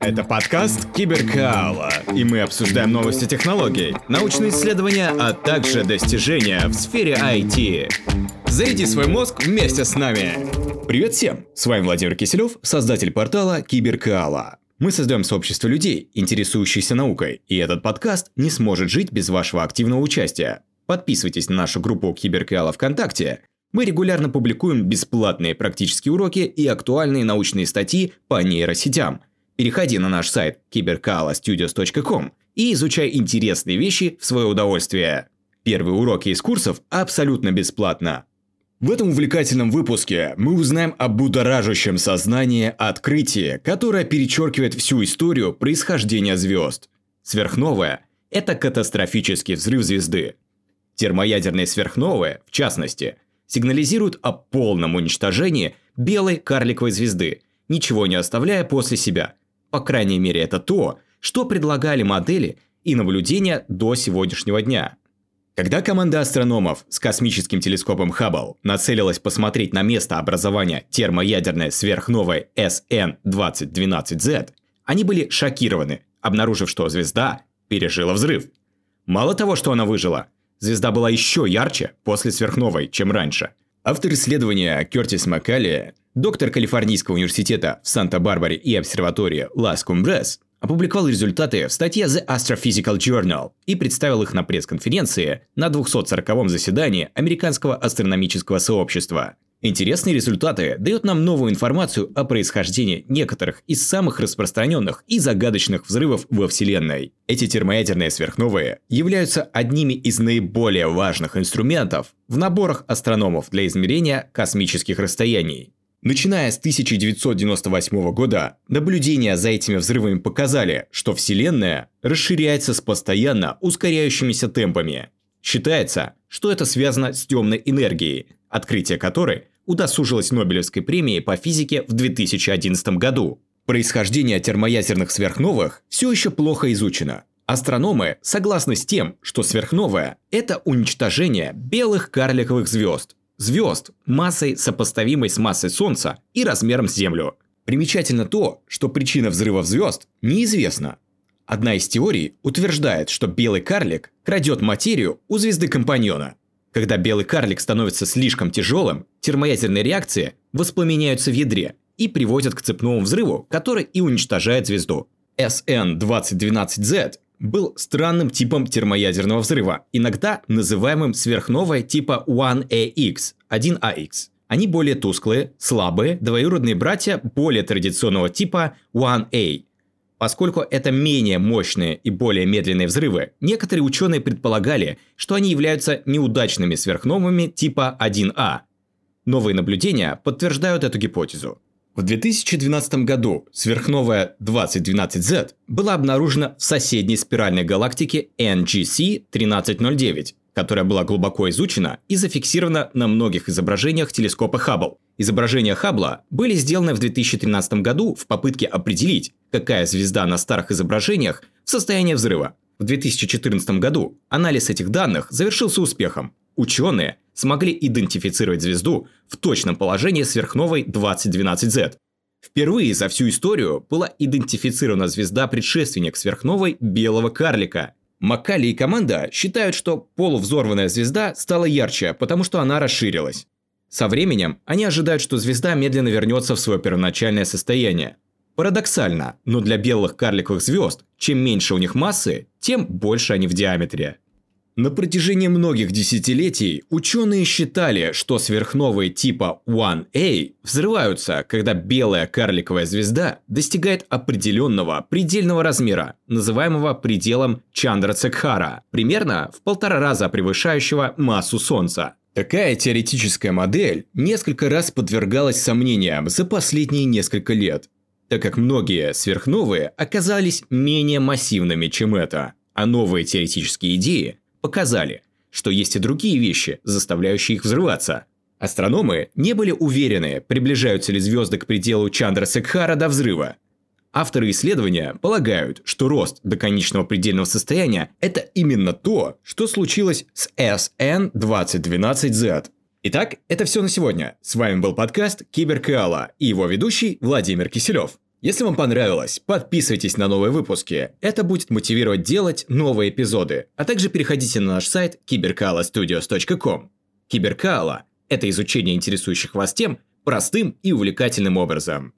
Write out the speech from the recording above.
Это подкаст Киберкаала, и мы обсуждаем новости технологий, научные исследования, а также достижения в сфере IT. Заряди свой мозг вместе с нами. Привет всем! С вами Владимир Киселев, создатель портала Киберкаала. Мы создаем сообщество людей, интересующихся наукой, и этот подкаст не сможет жить без вашего активного участия. Подписывайтесь на нашу группу Киберкаала ВКонтакте. Мы регулярно публикуем бесплатные практические уроки и актуальные научные статьи по нейросетям. Переходи на наш сайт cyberkalastudios.com и изучай интересные вещи в свое удовольствие. Первые уроки из курсов абсолютно бесплатно. В этом увлекательном выпуске мы узнаем о будоражащем сознании открытии, которое перечеркивает всю историю происхождения звезд. Сверхновая – это катастрофический взрыв звезды. Термоядерные сверхновые, в частности, сигнализируют о полном уничтожении белой карликовой звезды, ничего не оставляя после себя. По крайней мере, это то, что предлагали модели и наблюдения до сегодняшнего дня. Когда команда астрономов с космическим телескопом Хаббл нацелилась посмотреть на место образования термоядерной сверхновой SN2012Z, они были шокированы, обнаружив, что звезда пережила взрыв. Мало того, что она выжила, звезда была еще ярче после сверхновой, чем раньше. Автор исследования Кертис Маккали, доктор Калифорнийского университета в Санта-Барбаре и обсерватории Лас Кумбрес, опубликовал результаты в статье The Astrophysical Journal и представил их на пресс-конференции на 240-м заседании Американского астрономического сообщества. Интересные результаты дают нам новую информацию о происхождении некоторых из самых распространенных и загадочных взрывов во Вселенной. Эти термоядерные сверхновые являются одними из наиболее важных инструментов в наборах астрономов для измерения космических расстояний. Начиная с 1998 года, наблюдения за этими взрывами показали, что Вселенная расширяется с постоянно ускоряющимися темпами. Считается, что это связано с темной энергией, открытие которой удосужилось Нобелевской премией по физике в 2011 году. Происхождение термоядерных сверхновых все еще плохо изучено. Астрономы согласны с тем, что сверхновая – это уничтожение белых карликовых звезд, звезд массой, сопоставимой с массой Солнца и размером с Землю. Примечательно то, что причина взрывов звезд неизвестна. Одна из теорий утверждает, что белый карлик крадет материю у звезды-компаньона. Когда белый карлик становится слишком тяжелым, термоядерные реакции воспламеняются в ядре и приводят к цепному взрыву, который и уничтожает звезду. SN2012Z был странным типом термоядерного взрыва, иногда называемым сверхновой типа 1AX, 1AX. Они более тусклые, слабые, двоюродные братья более традиционного типа 1A. Поскольку это менее мощные и более медленные взрывы, некоторые ученые предполагали, что они являются неудачными сверхновыми типа 1А. Новые наблюдения подтверждают эту гипотезу. В 2012 году сверхновая 2012Z была обнаружена в соседней спиральной галактике NGC 1309, которая была глубоко изучена и зафиксирована на многих изображениях телескопа Хаббл. Изображения Хаббла были сделаны в 2013 году в попытке определить, какая звезда на старых изображениях в состоянии взрыва. В 2014 году анализ этих данных завершился успехом. Ученые смогли идентифицировать звезду в точном положении сверхновой 2012Z. Впервые за всю историю была идентифицирована звезда-предшественник сверхновой белого карлика. Маккали и команда считают, что полувзорванная звезда стала ярче, потому что она расширилась. Со временем они ожидают, что звезда медленно вернется в свое первоначальное состояние. Парадоксально, но для белых карликовых звезд, чем меньше у них массы, тем больше они в диаметре. На протяжении многих десятилетий ученые считали, что сверхновые типа 1A взрываются, когда белая карликовая звезда достигает определенного предельного размера, называемого пределом Чандра-Цекхара, примерно в полтора раза превышающего массу Солнца. Такая теоретическая модель несколько раз подвергалась сомнениям за последние несколько лет, так как многие сверхновые оказались менее массивными, чем это, а новые теоретические идеи показали, что есть и другие вещи, заставляющие их взрываться. Астрономы не были уверены, приближаются ли звезды к пределу Чандра-Секхара до взрыва. Авторы исследования полагают, что рост до конечного предельного состояния – это именно то, что случилось с SN2012Z. Итак, это все на сегодня. С вами был подкаст Киберкаала и его ведущий Владимир Киселев. Если вам понравилось, подписывайтесь на новые выпуски. Это будет мотивировать делать новые эпизоды. А также переходите на наш сайт cyberkalastudios.com. Киберкала – это изучение интересующих вас тем простым и увлекательным образом.